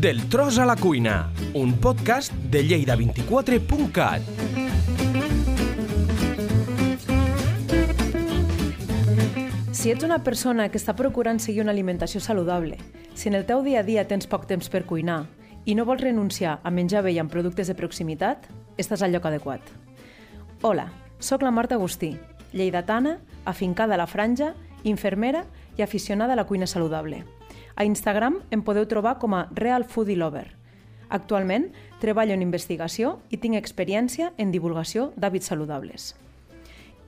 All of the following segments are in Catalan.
Del tros a la cuina, un podcast de lleida24.cat. Si ets una persona que està procurant seguir una alimentació saludable, si en el teu dia a dia tens poc temps per cuinar i no vols renunciar a menjar bé i amb productes de proximitat, estàs al lloc adequat. Hola, sóc la Marta Agustí, lleidatana, afincada a la franja, infermera i aficionada a la cuina saludable. A Instagram em podeu trobar com a Real Foodie Lover. Actualment treballo en investigació i tinc experiència en divulgació d'hàbits saludables.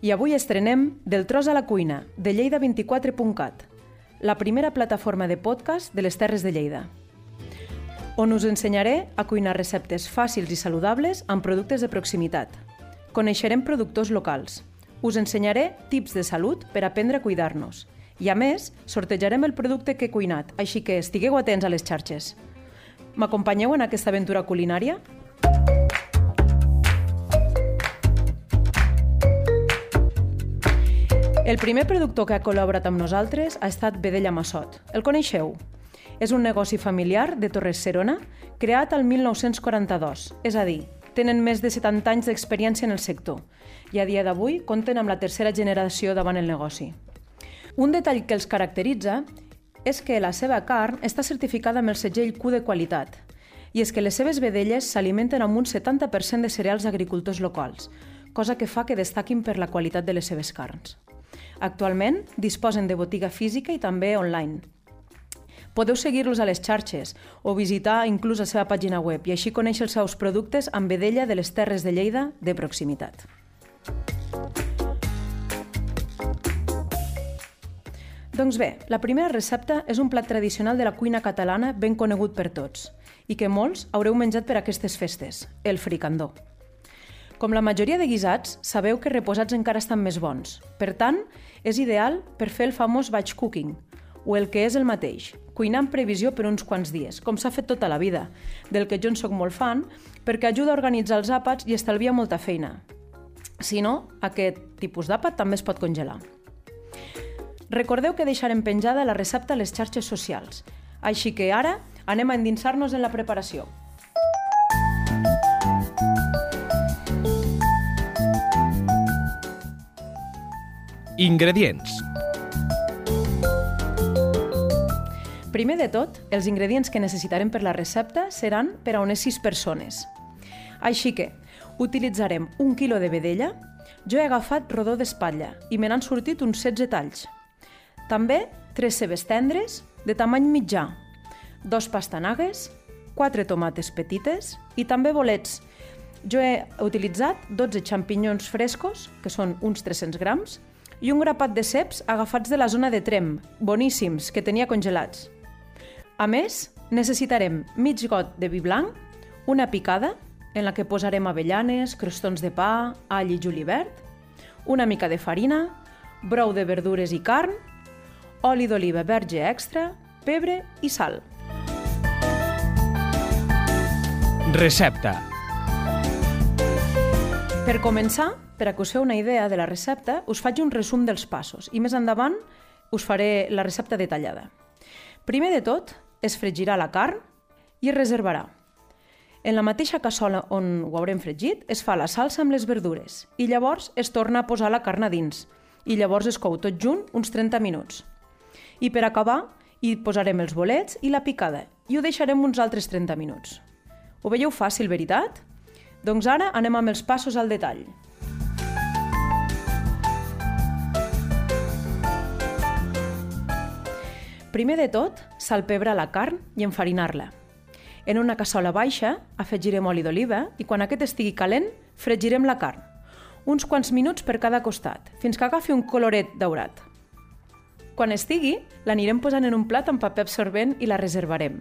I avui estrenem Del tros a la cuina, de lleida24.cat, la primera plataforma de podcast de les Terres de Lleida, on us ensenyaré a cuinar receptes fàcils i saludables amb productes de proximitat. Coneixerem productors locals. Us ensenyaré tips de salut per aprendre a cuidar-nos. I a més, sortejarem el producte que he cuinat, així que estigueu atents a les xarxes. M'acompanyeu en aquesta aventura culinària? El primer productor que ha col·laborat amb nosaltres ha estat Vedella Massot. El coneixeu? És un negoci familiar de Torres Serona, creat al 1942, és a dir, tenen més de 70 anys d'experiència en el sector i a dia d'avui compten amb la tercera generació davant el negoci. Un detall que els caracteritza és que la seva carn està certificada amb el segell Q de qualitat i és que les seves vedelles s'alimenten amb un 70% de cereals agricultors locals, cosa que fa que destaquin per la qualitat de les seves carns. Actualment disposen de botiga física i també online. Podeu seguir-los a les xarxes o visitar inclús la seva pàgina web i així conèixer els seus productes amb vedella de les Terres de Lleida de proximitat. Doncs bé, la primera recepta és un plat tradicional de la cuina catalana ben conegut per tots i que molts haureu menjat per aquestes festes, el fricandó. Com la majoria de guisats, sabeu que reposats encara estan més bons. Per tant, és ideal per fer el famós batch cooking, o el que és el mateix, cuinar en previsió per uns quants dies, com s'ha fet tota la vida, del que jo en sóc molt fan, perquè ajuda a organitzar els àpats i estalvia molta feina. Si no, aquest tipus d'àpat també es pot congelar. Recordeu que deixarem penjada la recepta a les xarxes socials, així que ara anem a endinsar-nos en la preparació. Ingredients. Primer de tot, els ingredients que necessitarem per la recepta seran per a unes 6 persones. Així que utilitzarem un quilo de vedella, jo he agafat rodó d'espatlla i me n'han sortit uns 16 talls. També 3 cebes tendres de tamany mitjà, dos pastanagues, 4 tomates petites i també bolets. Jo he utilitzat 12 xampinyons frescos, que són uns 300 grams, i un grapat de ceps agafats de la zona de Trem, boníssims, que tenia congelats. A més, necessitarem mig got de vi blanc, una picada, en la que posarem avellanes, crostons de pa, all i julivert, una mica de farina, brou de verdures i carn, oli d'oliva verge extra, pebre i sal. Recepta. Per començar, per a que us feu una idea de la recepta, us faig un resum dels passos i més endavant us faré la recepta detallada. Primer de tot, es fregirà la carn i es reservarà. En la mateixa cassola on ho haurem fregit, es fa la salsa amb les verdures i llavors es torna a posar la carn a dins i llavors es cou tot junt uns 30 minuts. I per acabar, hi posarem els bolets i la picada i ho deixarem uns altres 30 minuts. Ho veieu fàcil, veritat? Doncs ara anem amb els passos al detall. Primer de tot, salpebrar la carn i enfarinar-la. En una cassola baixa afegirem oli d'oliva i quan aquest estigui calent, fregirem la carn. Uns quants minuts per cada costat, fins que agafi un coloret daurat. Quan estigui, l'anirem posant en un plat amb paper absorbent i la reservarem.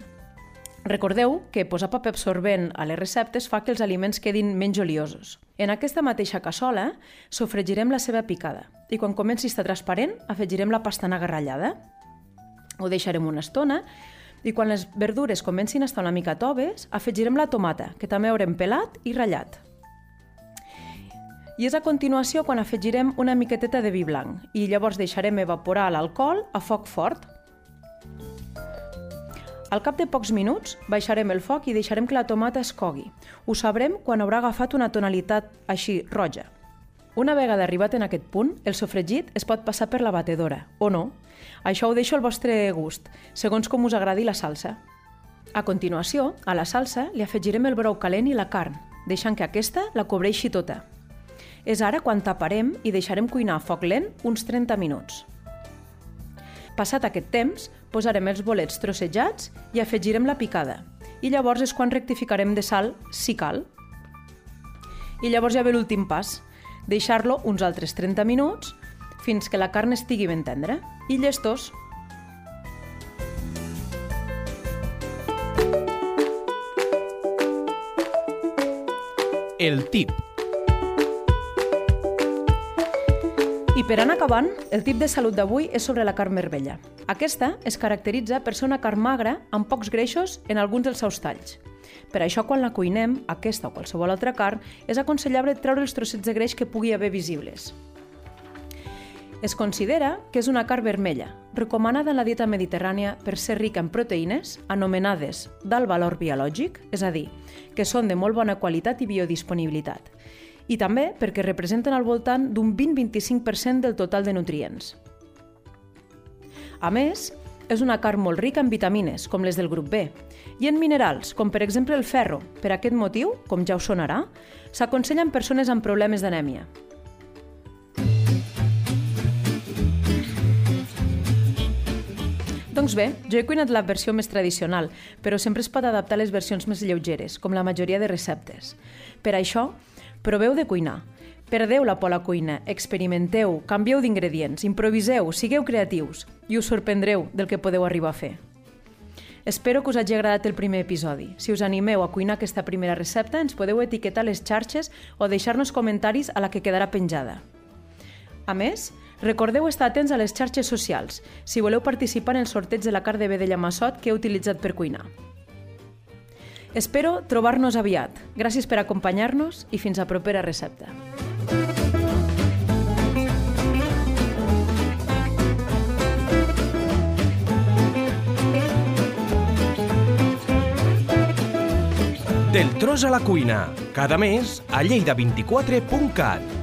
Recordeu que posar paper absorbent a les receptes fa que els aliments quedin menys oliosos. En aquesta mateixa cassola sofregirem la seva picada i quan comenci a estar transparent afegirem la pastanaga ratllada. Ho deixarem una estona i quan les verdures comencin a estar una mica toves, afegirem la tomata, que també haurem pelat i ratllat. I és a continuació quan afegirem una miqueteta de vi blanc i llavors deixarem evaporar l'alcohol a foc fort. Al cap de pocs minuts baixarem el foc i deixarem que la tomata es cogui. Ho sabrem quan haurà agafat una tonalitat així roja. Una vegada arribat en aquest punt, el sofregit es pot passar per la batedora, o no. Això ho deixo al vostre gust, segons com us agradi la salsa. A continuació, a la salsa li afegirem el brou calent i la carn, deixant que aquesta la cobreixi tota. És ara quan taparem i deixarem cuinar a foc lent uns 30 minuts. Passat aquest temps, posarem els bolets trossejats i afegirem la picada. I llavors és quan rectificarem de sal, si cal. I llavors ja ve l'últim pas, deixar-lo uns altres 30 minuts fins que la carn estigui ben tendra. I llestos! El tip. I per anar acabant, el tip de salut d'avui és sobre la carn vermella. Aquesta es caracteritza per ser una carn magra amb pocs greixos en alguns dels seus talls. Per això, quan la cuinem, aquesta o qualsevol altra carn, és aconsellable treure els trossets de greix que pugui haver visibles. Es considera que és una carn vermella, recomanada en la dieta mediterrània per ser rica en proteïnes anomenades d'alt valor biològic, és a dir, que són de molt bona qualitat i biodisponibilitat, i també perquè representen al voltant d'un 20-25% del total de nutrients. A més, és una carn molt rica en vitamines, com les del grup B, i en minerals, com per exemple el ferro. Per aquest motiu, com ja us sonarà, s'aconsella en persones amb problemes d'anèmia. Doncs bé, jo he cuinat la versió més tradicional, però sempre es pot adaptar a les versions més lleugeres, com la majoria de receptes. Per això, proveu de cuinar. Perdeu la por a la cuina, experimenteu, canvieu d'ingredients, improviseu, sigueu creatius i us sorprendreu del que podeu arribar a fer. Espero que us hagi agradat el primer episodi. Si us animeu a cuinar aquesta primera recepta, ens podeu etiquetar les xarxes o deixar-nos comentaris a la que quedarà penjada. A més, recordeu estar atents a les xarxes socials si voleu participar en el sorteig de la carn de vedella massot que he utilitzat per cuinar. Espero trobar-nos aviat. Gràcies per acompanyar-nos i fins a propera recepta. Del tros a la cuina, cada mes a lleida24.cat.